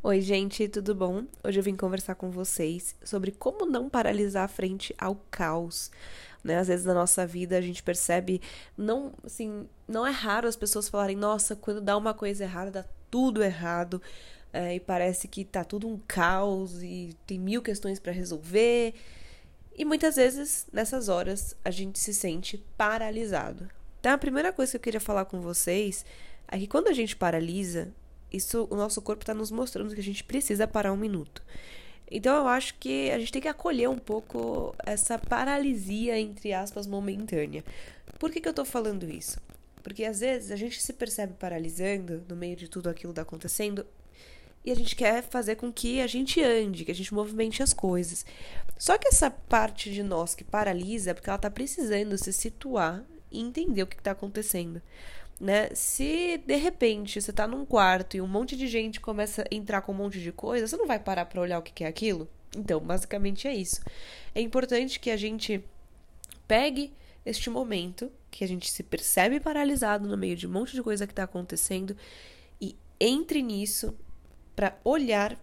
Oi, gente, tudo bom? Hoje eu vim conversar com vocês sobre como não paralisar frente ao caos. Né? Às vezes na nossa vida a gente percebe, não, assim, não é raro as pessoas falarem, nossa, quando dá uma coisa errada, dá tudo errado. É, e parece que tá tudo um caos e tem mil questões para resolver. E muitas vezes, nessas horas, a gente se sente paralisado. Então, a primeira coisa que eu queria falar com vocês é que quando a gente paralisa, isso o nosso corpo está nos mostrando que a gente precisa parar um minuto. Então eu acho que a gente tem que acolher um pouco essa paralisia, entre aspas, momentânea. Por que, que eu estou falando isso? Porque às vezes a gente se percebe paralisando no meio de tudo aquilo que está acontecendo e a gente quer fazer com que a gente ande, que a gente movimente as coisas. Só que essa parte de nós que paralisa é porque ela está precisando se situar e entender o que está acontecendo né? Se de repente você tá num quarto e um monte de gente começa a entrar com um monte de coisa, você não vai parar para olhar o que é aquilo? Então, basicamente é isso. É importante que a gente pegue este momento que a gente se percebe paralisado no meio de um monte de coisa que está acontecendo e entre nisso para olhar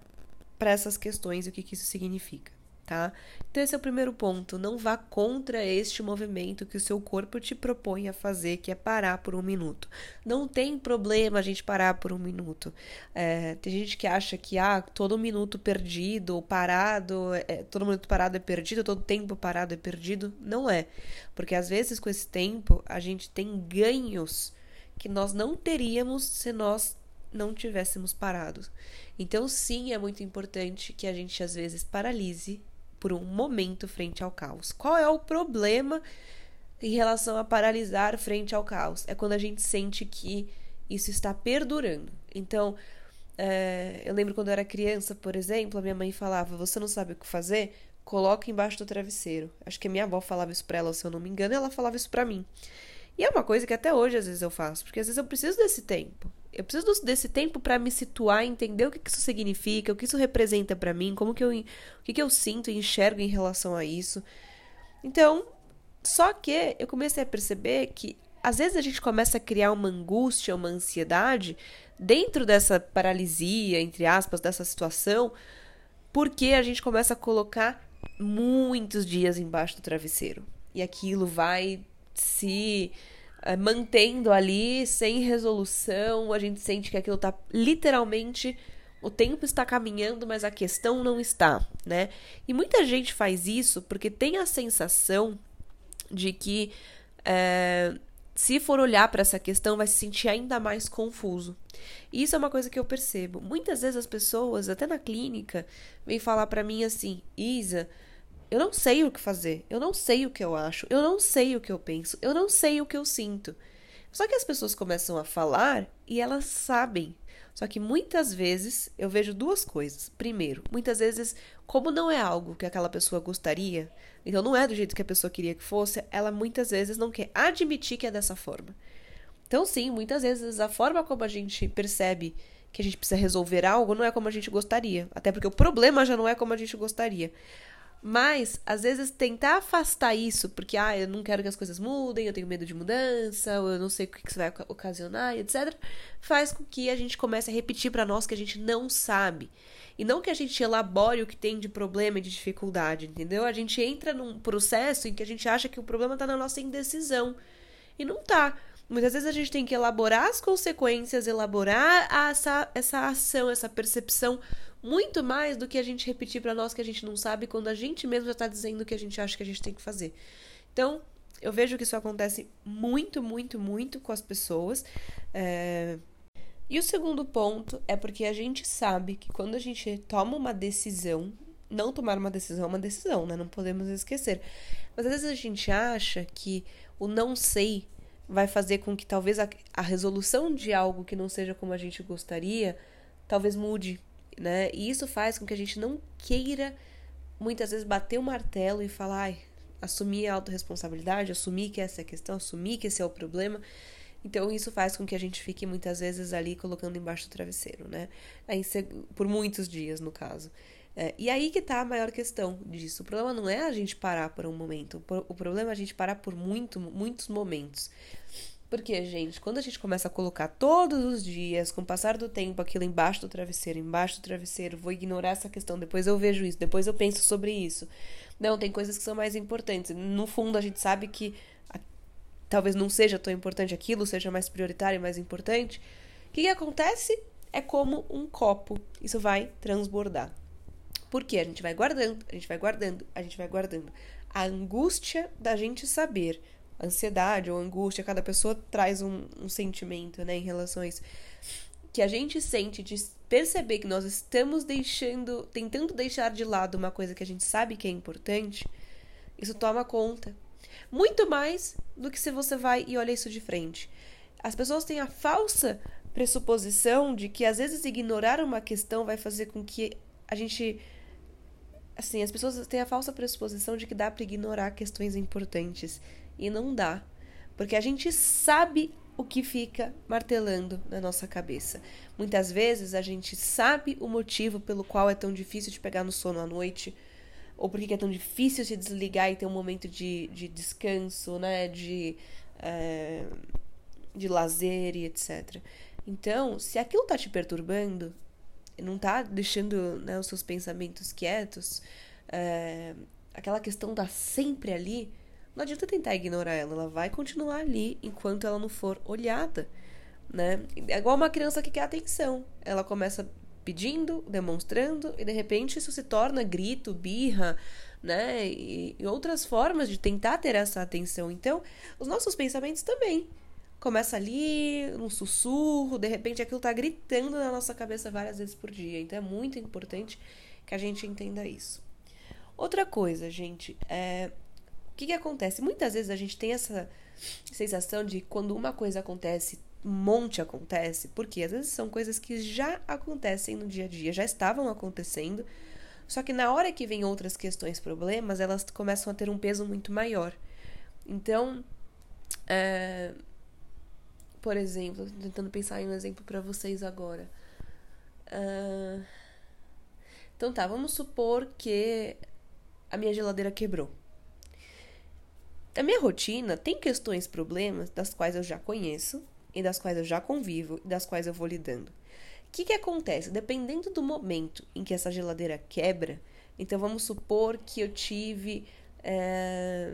para essas questões e o que, que isso significa tá? Então esse é o primeiro ponto. Não vá contra este movimento que o seu corpo te propõe a fazer, que é parar por um minuto. Não tem problema a gente parar por um minuto. É, tem gente que acha que ah, todo minuto perdido ou parado, é, todo minuto parado é perdido, todo tempo parado é perdido. Não é, porque às vezes com esse tempo a gente tem ganhos que nós não teríamos se nós não tivéssemos parados. Então, sim, é muito importante que a gente às vezes paralise por um momento frente ao caos. Qual é o problema em relação a paralisar frente ao caos? É quando a gente sente que isso está perdurando. Então, é, eu lembro quando eu era criança, por exemplo, a minha mãe falava: Você não sabe o que fazer? Coloca embaixo do travesseiro. Acho que a minha avó falava isso pra ela, se eu não me engano, e ela falava isso pra mim. E é uma coisa que até hoje às vezes eu faço, porque às vezes eu preciso desse tempo. Eu preciso desse tempo para me situar, entender o que isso significa, o que isso representa para mim, como que eu, o que, que eu sinto e enxergo em relação a isso. Então, só que eu comecei a perceber que às vezes a gente começa a criar uma angústia, uma ansiedade dentro dessa paralisia, entre aspas, dessa situação, porque a gente começa a colocar muitos dias embaixo do travesseiro. E aquilo vai se mantendo ali sem resolução, a gente sente que aquilo tá literalmente o tempo está caminhando, mas a questão não está, né? E muita gente faz isso porque tem a sensação de que é, se for olhar para essa questão vai se sentir ainda mais confuso. E isso é uma coisa que eu percebo. Muitas vezes as pessoas, até na clínica, vêm falar para mim assim: Isa, eu não sei o que fazer, eu não sei o que eu acho, eu não sei o que eu penso, eu não sei o que eu sinto. Só que as pessoas começam a falar e elas sabem. Só que muitas vezes eu vejo duas coisas. Primeiro, muitas vezes, como não é algo que aquela pessoa gostaria, então não é do jeito que a pessoa queria que fosse, ela muitas vezes não quer admitir que é dessa forma. Então, sim, muitas vezes a forma como a gente percebe que a gente precisa resolver algo não é como a gente gostaria. Até porque o problema já não é como a gente gostaria. Mas, às vezes, tentar afastar isso, porque, ah, eu não quero que as coisas mudem, eu tenho medo de mudança, ou eu não sei o que isso vai ocasionar, etc., faz com que a gente comece a repetir para nós que a gente não sabe. E não que a gente elabore o que tem de problema e de dificuldade, entendeu? A gente entra num processo em que a gente acha que o problema tá na nossa indecisão. E não tá. Muitas vezes a gente tem que elaborar as consequências, elaborar essa, essa ação, essa percepção muito mais do que a gente repetir para nós que a gente não sabe quando a gente mesmo já está dizendo o que a gente acha que a gente tem que fazer. Então, eu vejo que isso acontece muito, muito, muito com as pessoas. É... E o segundo ponto é porque a gente sabe que quando a gente toma uma decisão, não tomar uma decisão é uma decisão, né? Não podemos esquecer. Mas às vezes a gente acha que o não sei vai fazer com que talvez a, a resolução de algo que não seja como a gente gostaria, talvez mude né? E isso faz com que a gente não queira muitas vezes bater o martelo e falar, ai, assumir a autorresponsabilidade, assumir que essa é a questão, assumir que esse é o problema. Então, isso faz com que a gente fique muitas vezes ali colocando embaixo do travesseiro, né? Por muitos dias, no caso. É, e aí que tá a maior questão disso. O problema não é a gente parar por um momento. O problema é a gente parar por muito, muitos momentos. Porque, gente, quando a gente começa a colocar todos os dias, com o passar do tempo, aquilo embaixo do travesseiro, embaixo do travesseiro, vou ignorar essa questão, depois eu vejo isso, depois eu penso sobre isso. Não, tem coisas que são mais importantes. No fundo, a gente sabe que a, talvez não seja tão importante aquilo, seja mais prioritário e mais importante. O que, que acontece? É como um copo. Isso vai transbordar. Porque a gente vai guardando, a gente vai guardando, a gente vai guardando. A angústia da gente saber, ansiedade ou angústia, cada pessoa traz um, um sentimento, né, em relação a isso. Que a gente sente de perceber que nós estamos deixando, tentando deixar de lado uma coisa que a gente sabe que é importante, isso toma conta. Muito mais do que se você vai e olha isso de frente. As pessoas têm a falsa pressuposição de que às vezes ignorar uma questão vai fazer com que a gente assim, as pessoas têm a falsa pressuposição de que dá para ignorar questões importantes e não dá, porque a gente sabe o que fica martelando na nossa cabeça. Muitas vezes a gente sabe o motivo pelo qual é tão difícil de pegar no sono à noite, ou porque é tão difícil se desligar e ter um momento de, de descanso, né? De, é, de lazer e etc. Então, se aquilo tá te perturbando, não tá deixando né, os seus pensamentos quietos, é, aquela questão tá sempre ali, não adianta tentar ignorar ela, ela vai continuar ali enquanto ela não for olhada, né? É igual uma criança que quer atenção. Ela começa pedindo, demonstrando, e de repente isso se torna grito, birra, né? E, e outras formas de tentar ter essa atenção. Então, os nossos pensamentos também começa ali, um sussurro, de repente aquilo tá gritando na nossa cabeça várias vezes por dia. Então é muito importante que a gente entenda isso. Outra coisa, gente, é o que, que acontece? Muitas vezes a gente tem essa sensação de quando uma coisa acontece, um monte acontece, porque às vezes são coisas que já acontecem no dia a dia, já estavam acontecendo, só que na hora que vem outras questões, problemas, elas começam a ter um peso muito maior. Então, é, por exemplo, tentando pensar em um exemplo para vocês agora. Uh, então tá, vamos supor que a minha geladeira quebrou. A minha rotina tem questões, problemas das quais eu já conheço e das quais eu já convivo e das quais eu vou lidando. O que, que acontece? Dependendo do momento em que essa geladeira quebra, então vamos supor que eu tive. É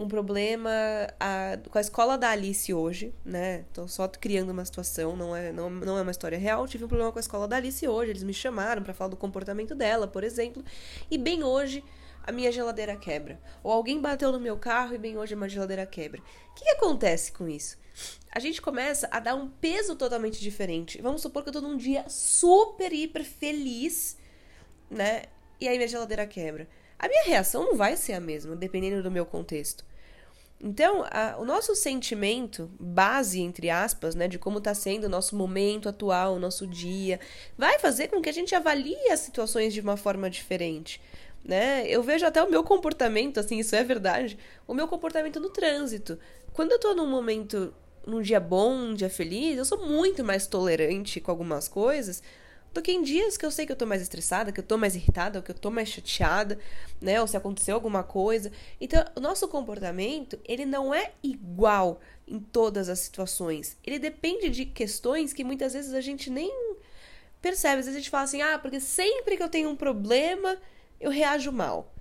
um problema a, com a escola da Alice hoje, né? Tô só criando uma situação, não é, não, não é uma história real. Tive um problema com a escola da Alice hoje, eles me chamaram para falar do comportamento dela, por exemplo. E bem hoje a minha geladeira quebra. Ou alguém bateu no meu carro e bem hoje a minha geladeira quebra. O que, que acontece com isso? A gente começa a dar um peso totalmente diferente. Vamos supor que eu tô num dia super, hiper feliz, né? E aí minha geladeira quebra. A minha reação não vai ser a mesma, dependendo do meu contexto. Então, a, o nosso sentimento, base, entre aspas, né, de como está sendo o nosso momento atual, o nosso dia, vai fazer com que a gente avalie as situações de uma forma diferente. Né? Eu vejo até o meu comportamento, assim, isso é verdade, o meu comportamento no trânsito. Quando eu estou num momento, num dia bom, um dia feliz, eu sou muito mais tolerante com algumas coisas do que em dias que eu sei que eu tô mais estressada, que eu tô mais irritada, ou que eu tô mais chateada, né? Ou se aconteceu alguma coisa. Então, o nosso comportamento, ele não é igual em todas as situações. Ele depende de questões que muitas vezes a gente nem percebe. Às vezes a gente fala assim: "Ah, porque sempre que eu tenho um problema, eu reajo mal".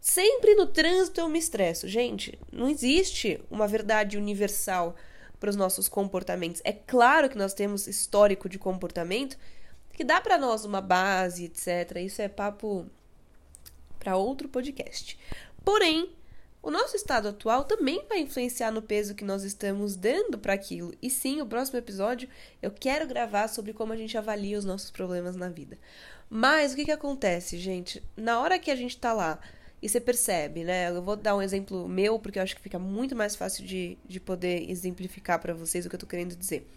Sempre no trânsito eu me estresso. Gente, não existe uma verdade universal para os nossos comportamentos. É claro que nós temos histórico de comportamento que dá para nós uma base, etc. Isso é papo para outro podcast. Porém, o nosso estado atual também vai influenciar no peso que nós estamos dando para aquilo. E sim, o próximo episódio eu quero gravar sobre como a gente avalia os nossos problemas na vida. Mas o que, que acontece, gente? Na hora que a gente tá lá e você percebe, né? Eu vou dar um exemplo meu, porque eu acho que fica muito mais fácil de, de poder exemplificar para vocês o que eu tô querendo dizer.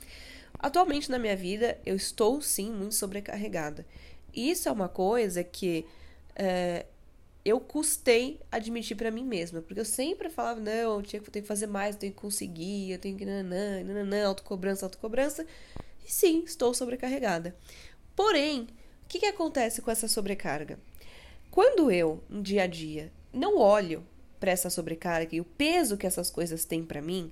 Atualmente na minha vida, eu estou sim muito sobrecarregada. Isso é uma coisa que é, eu custei admitir para mim mesma, porque eu sempre falava, não, eu tinha que, que fazer mais, eu tenho que conseguir, eu tenho que nanã, nanã, autocobrança, autocobrança. E sim, estou sobrecarregada. Porém, o que, que acontece com essa sobrecarga? Quando eu, no dia a dia, não olho para essa sobrecarga e o peso que essas coisas têm para mim,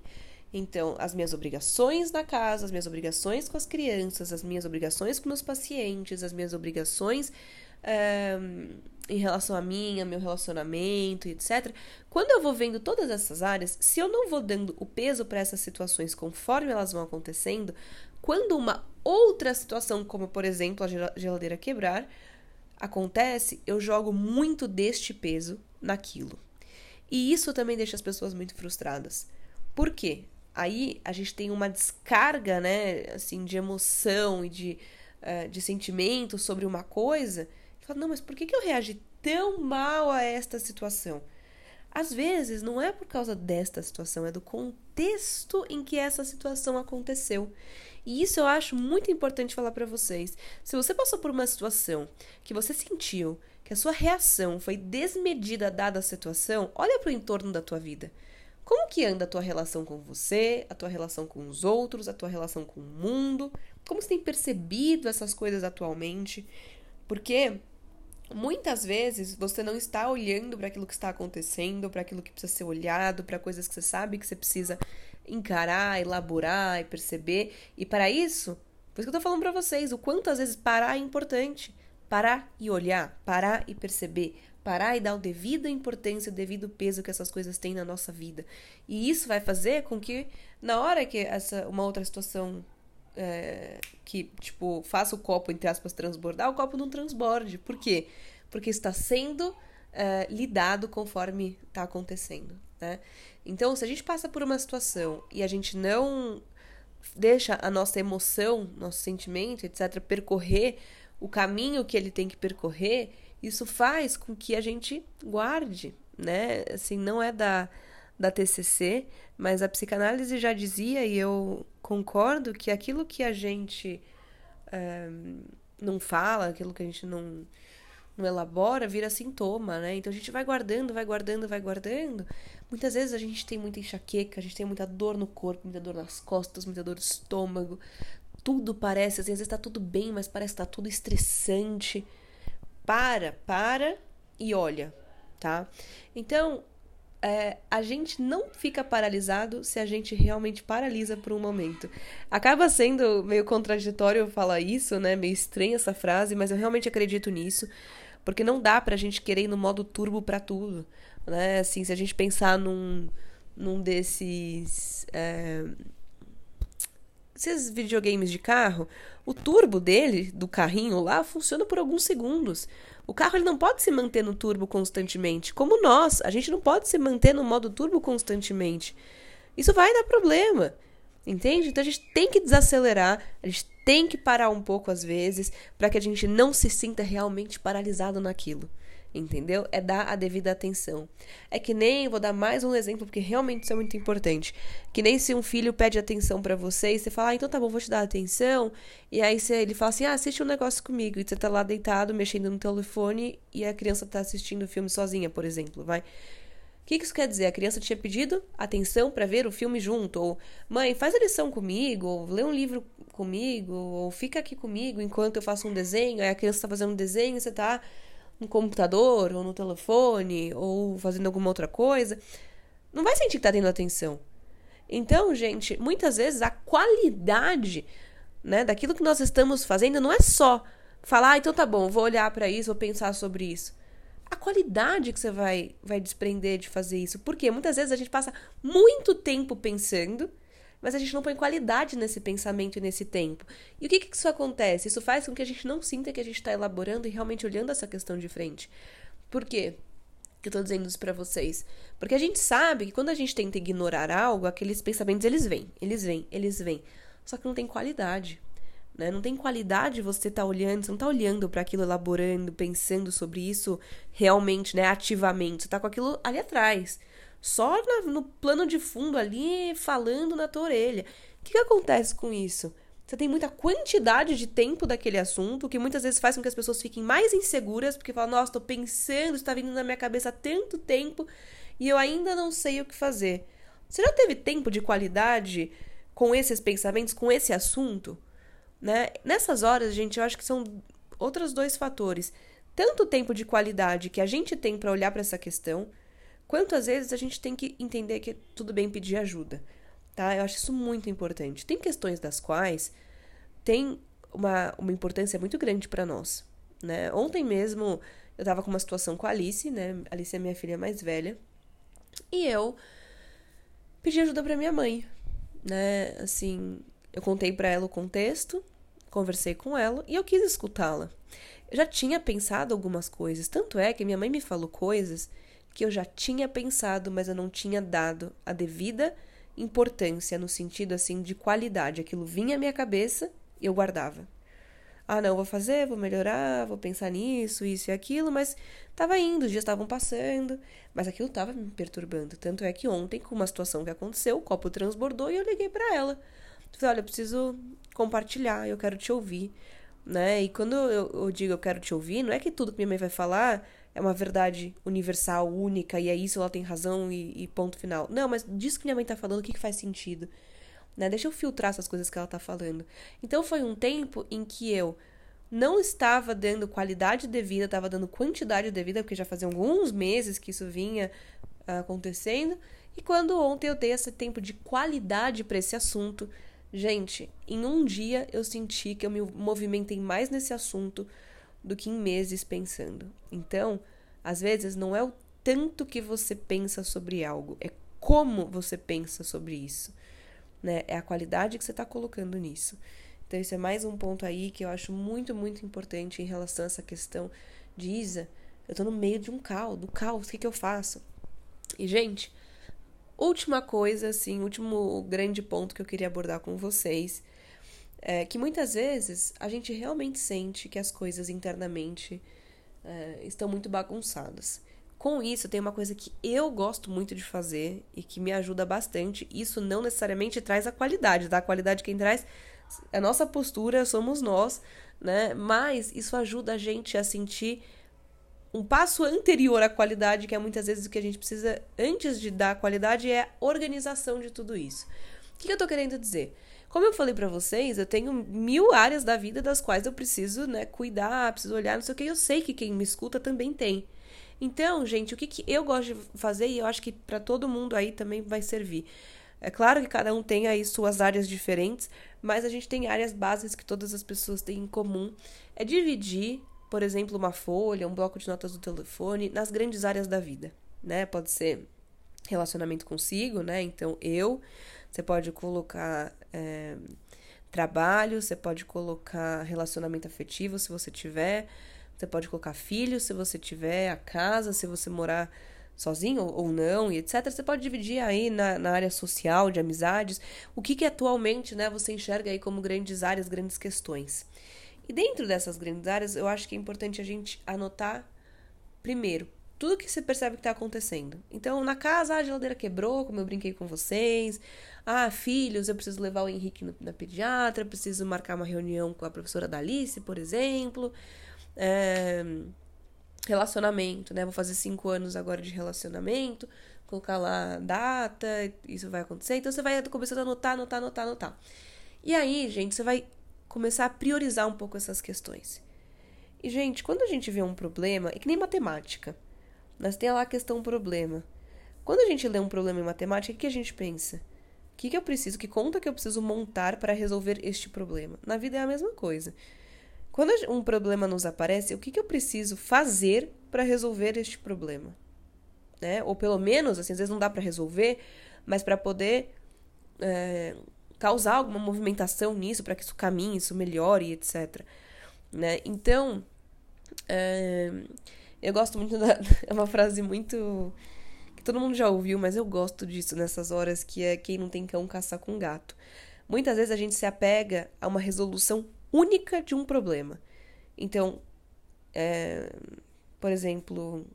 Então, as minhas obrigações na casa, as minhas obrigações com as crianças, as minhas obrigações com meus pacientes, as minhas obrigações é, em relação a mim, a meu relacionamento, etc. Quando eu vou vendo todas essas áreas, se eu não vou dando o peso para essas situações conforme elas vão acontecendo, quando uma outra situação, como por exemplo a geladeira quebrar, acontece, eu jogo muito deste peso naquilo. E isso também deixa as pessoas muito frustradas. Por quê? Aí a gente tem uma descarga, né, assim, de emoção e de, uh, de sentimento sobre uma coisa. Fala, não, mas por que, que eu reagi tão mal a esta situação? Às vezes não é por causa desta situação, é do contexto em que essa situação aconteceu. E isso eu acho muito importante falar para vocês. Se você passou por uma situação que você sentiu que a sua reação foi desmedida dada a situação, olha para o entorno da tua vida. Como que anda a tua relação com você, a tua relação com os outros, a tua relação com o mundo? Como você tem percebido essas coisas atualmente? Porque muitas vezes você não está olhando para aquilo que está acontecendo, para aquilo que precisa ser olhado, para coisas que você sabe que você precisa encarar, elaborar e perceber. E para isso, por isso que eu tô falando para vocês, o quanto às vezes parar é importante. Parar e olhar, parar e perceber, parar e dar o devido importância, o devido peso que essas coisas têm na nossa vida. E isso vai fazer com que, na hora que essa uma outra situação é, que, tipo, faça o copo, entre aspas, transbordar, o copo não transborde. Por quê? Porque está sendo é, lidado conforme está acontecendo, né? Então, se a gente passa por uma situação e a gente não deixa a nossa emoção, nosso sentimento, etc., percorrer o caminho que ele tem que percorrer, isso faz com que a gente guarde, né? Assim, não é da, da TCC, mas a psicanálise já dizia, e eu concordo, que aquilo que a gente é, não fala, aquilo que a gente não, não elabora, vira sintoma, né? Então a gente vai guardando, vai guardando, vai guardando. Muitas vezes a gente tem muita enxaqueca, a gente tem muita dor no corpo, muita dor nas costas, muita dor no estômago. Tudo parece, assim, às vezes tá tudo bem, mas parece que tá tudo estressante para, para e olha, tá? Então, é, a gente não fica paralisado se a gente realmente paralisa por um momento. Acaba sendo meio contraditório falar isso, né? Meio estranha essa frase, mas eu realmente acredito nisso. Porque não dá pra gente querer ir no modo turbo para tudo, né? Assim, se a gente pensar num, num desses... É, esses videogames de carro, o turbo dele, do carrinho lá, funciona por alguns segundos. O carro ele não pode se manter no turbo constantemente. Como nós, a gente não pode se manter no modo turbo constantemente. Isso vai dar problema. Entende? Então a gente tem que desacelerar, a gente tem que parar um pouco às vezes, para que a gente não se sinta realmente paralisado naquilo entendeu? É dar a devida atenção. É que nem, vou dar mais um exemplo, porque realmente isso é muito importante. Que nem se um filho pede atenção para você e você fala, ah, então tá bom, vou te dar atenção. E aí você, ele fala assim, ah, assiste um negócio comigo. E você tá lá deitado, mexendo no telefone, e a criança tá assistindo o filme sozinha, por exemplo, vai. O que isso quer dizer? A criança tinha pedido atenção para ver o filme junto, ou mãe, faz a lição comigo, ou lê um livro comigo, ou fica aqui comigo enquanto eu faço um desenho. Aí a criança tá fazendo um desenho você tá no computador, ou no telefone, ou fazendo alguma outra coisa, não vai sentir que tá tendo atenção. Então, gente, muitas vezes a qualidade né, daquilo que nós estamos fazendo não é só falar, ah, então tá bom, vou olhar para isso, vou pensar sobre isso. A qualidade que você vai, vai desprender de fazer isso. Porque muitas vezes a gente passa muito tempo pensando mas a gente não põe qualidade nesse pensamento e nesse tempo. E o que, que isso acontece? Isso faz com que a gente não sinta que a gente está elaborando e realmente olhando essa questão de frente. Por quê? que eu tô dizendo isso para vocês. Porque a gente sabe que quando a gente tenta ignorar algo, aqueles pensamentos eles vêm, eles vêm, eles vêm. Só que não tem qualidade. Né? Não tem qualidade você tá olhando, você não tá olhando para aquilo, elaborando, pensando sobre isso realmente, né, ativamente. Você tá com aquilo ali atrás só na, no plano de fundo ali, falando na tua orelha. O que, que acontece com isso? Você tem muita quantidade de tempo daquele assunto, que muitas vezes faz com que as pessoas fiquem mais inseguras, porque falam, nossa, tô pensando, está vindo na minha cabeça há tanto tempo e eu ainda não sei o que fazer. Você já teve tempo de qualidade com esses pensamentos, com esse assunto? Né? Nessas horas, gente, eu acho que são outros dois fatores. Tanto tempo de qualidade que a gente tem para olhar para essa questão, Quantas vezes a gente tem que entender que tudo bem pedir ajuda? tá? Eu acho isso muito importante. Tem questões das quais tem uma, uma importância muito grande para nós, né? Ontem mesmo eu tava com uma situação com a Alice, né? A Alice é minha filha mais velha. E eu pedi ajuda para minha mãe, né? Assim, eu contei para ela o contexto, conversei com ela e eu quis escutá-la. Eu já tinha pensado algumas coisas, tanto é que minha mãe me falou coisas que eu já tinha pensado, mas eu não tinha dado a devida importância no sentido assim de qualidade. Aquilo vinha à minha cabeça e eu guardava. Ah, não, vou fazer, vou melhorar, vou pensar nisso, isso e aquilo, mas tava indo, os dias estavam passando, mas aquilo tava me perturbando. Tanto é que ontem, com uma situação que aconteceu, o copo transbordou e eu liguei para ela. Falei, olha, eu preciso compartilhar, eu quero te ouvir, né? E quando eu, eu digo eu quero te ouvir, não é que tudo que minha mãe vai falar é uma verdade universal, única, e é isso, ela tem razão e, e ponto final. Não, mas disso que minha mãe tá falando, o que, que faz sentido? né? Deixa eu filtrar essas coisas que ela tá falando. Então foi um tempo em que eu não estava dando qualidade de vida, estava dando quantidade de vida, porque já fazia alguns meses que isso vinha uh, acontecendo. E quando ontem eu dei esse tempo de qualidade para esse assunto, gente, em um dia eu senti que eu me movimentei mais nesse assunto do que em meses pensando. Então, às vezes não é o tanto que você pensa sobre algo, é como você pensa sobre isso né? É a qualidade que você está colocando nisso. Então, isso é mais um ponto aí que eu acho muito, muito importante em relação a essa questão de Isa. Eu tô no meio de um caos, do caos, o que, que eu faço? E, gente, última coisa, assim, último grande ponto que eu queria abordar com vocês é que muitas vezes a gente realmente sente que as coisas internamente é, estão muito bagunçadas. Com isso, tem uma coisa que eu gosto muito de fazer e que me ajuda bastante. Isso não necessariamente traz a qualidade, tá? A qualidade quem traz é a nossa postura, somos nós, né? Mas isso ajuda a gente a sentir um passo anterior à qualidade, que é muitas vezes o que a gente precisa antes de dar qualidade, é a organização de tudo isso. O que eu tô querendo dizer? Como eu falei para vocês, eu tenho mil áreas da vida das quais eu preciso, né, cuidar, preciso olhar, não sei o que. Eu sei que quem me escuta também tem. Então, gente, o que, que eu gosto de fazer, e eu acho que para todo mundo aí também vai servir. É claro que cada um tem aí suas áreas diferentes, mas a gente tem áreas básicas que todas as pessoas têm em comum. É dividir, por exemplo, uma folha, um bloco de notas do telefone nas grandes áreas da vida, né? Pode ser relacionamento consigo, né? Então, eu, você pode colocar é, trabalho, você pode colocar relacionamento afetivo, se você tiver. Você pode colocar filhos, se você tiver, a casa, se você morar sozinho ou não, e etc. Você pode dividir aí na, na área social, de amizades, o que, que atualmente né, você enxerga aí como grandes áreas, grandes questões. E dentro dessas grandes áreas, eu acho que é importante a gente anotar, primeiro, tudo que você percebe que está acontecendo. Então, na casa, a geladeira quebrou, como eu brinquei com vocês. Ah, filhos, eu preciso levar o Henrique no, na pediatra, preciso marcar uma reunião com a professora da Alice, por exemplo. É, relacionamento, né? Vou fazer cinco anos agora de relacionamento, colocar lá data, isso vai acontecer. Então você vai começando a anotar, anotar, anotar, anotar. E aí, gente, você vai começar a priorizar um pouco essas questões. E, gente, quando a gente vê um problema, é que nem matemática. Nós tem lá a questão problema. Quando a gente lê um problema em matemática, o que a gente pensa? O que, que eu preciso? Que conta que eu preciso montar para resolver este problema? Na vida é a mesma coisa. Quando um problema nos aparece, o que, que eu preciso fazer para resolver este problema? Né? Ou pelo menos, assim, às vezes não dá para resolver, mas para poder é, causar alguma movimentação nisso, para que isso caminhe, isso melhore, etc. Né? Então, é, eu gosto muito da. É uma frase muito. que todo mundo já ouviu, mas eu gosto disso nessas horas, que é quem não tem cão caçar com gato. Muitas vezes a gente se apega a uma resolução única de um problema. Então, é, por exemplo,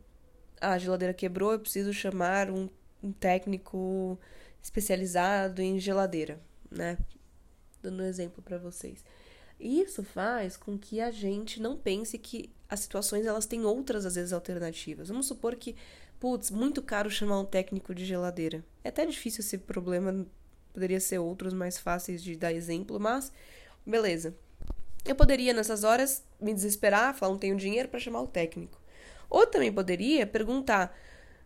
a geladeira quebrou, eu preciso chamar um, um técnico especializado em geladeira, né? Dando um exemplo para vocês. Isso faz com que a gente não pense que as situações elas têm outras às vezes alternativas. Vamos supor que, putz, muito caro chamar um técnico de geladeira. É até difícil esse problema, poderia ser outros mais fáceis de dar exemplo, mas beleza. Eu poderia, nessas horas, me desesperar, falar não tenho dinheiro para chamar o técnico. Ou também poderia perguntar: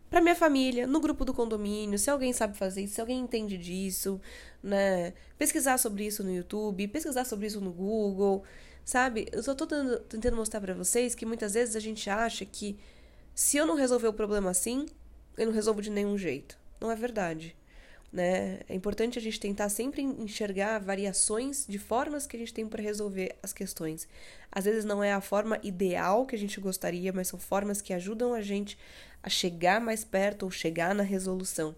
para minha família, no grupo do condomínio, se alguém sabe fazer isso, se alguém entende disso, né? Pesquisar sobre isso no YouTube, pesquisar sobre isso no Google, sabe? Eu só tô tentando mostrar para vocês que muitas vezes a gente acha que se eu não resolver o problema assim, eu não resolvo de nenhum jeito. Não é verdade. Né? É importante a gente tentar sempre enxergar variações de formas que a gente tem para resolver as questões. Às vezes não é a forma ideal que a gente gostaria, mas são formas que ajudam a gente a chegar mais perto ou chegar na resolução.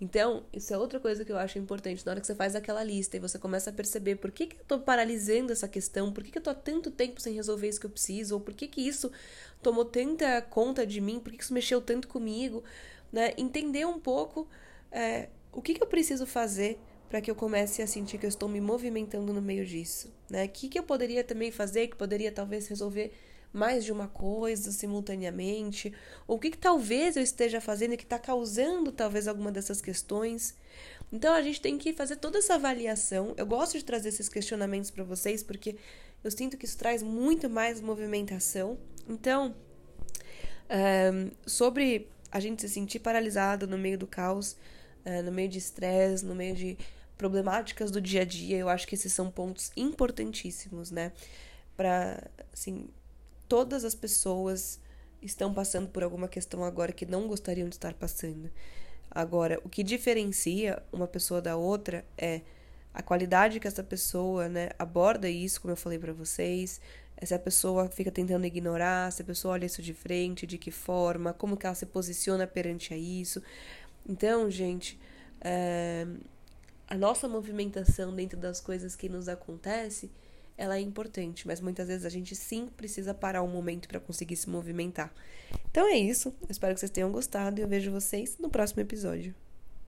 Então, isso é outra coisa que eu acho importante. Na hora que você faz aquela lista e você começa a perceber por que, que eu estou paralisando essa questão, por que, que eu estou há tanto tempo sem resolver isso que eu preciso, ou por que, que isso tomou tanta conta de mim, por que, que isso mexeu tanto comigo, né? Entender um pouco é, o que, que eu preciso fazer para que eu comece a sentir que eu estou me movimentando no meio disso, né? O que, que eu poderia também fazer que poderia talvez resolver mais de uma coisa simultaneamente? Ou o que, que talvez eu esteja fazendo que está causando talvez alguma dessas questões? Então a gente tem que fazer toda essa avaliação. Eu gosto de trazer esses questionamentos para vocês porque eu sinto que isso traz muito mais movimentação. Então, um, sobre a gente se sentir paralisado no meio do caos, uh, no meio de estresse, no meio de problemáticas do dia a dia, eu acho que esses são pontos importantíssimos, né? Para, assim, todas as pessoas estão passando por alguma questão agora que não gostariam de estar passando. Agora, o que diferencia uma pessoa da outra é a qualidade que essa pessoa, né, aborda isso, como eu falei para vocês, se a pessoa fica tentando ignorar, se a pessoa olha isso de frente, de que forma, como que ela se posiciona perante a isso. Então, gente, é, a nossa movimentação dentro das coisas que nos acontece ela é importante, mas muitas vezes a gente sim precisa parar um momento para conseguir se movimentar. Então é isso. Eu espero que vocês tenham gostado e eu vejo vocês no próximo episódio.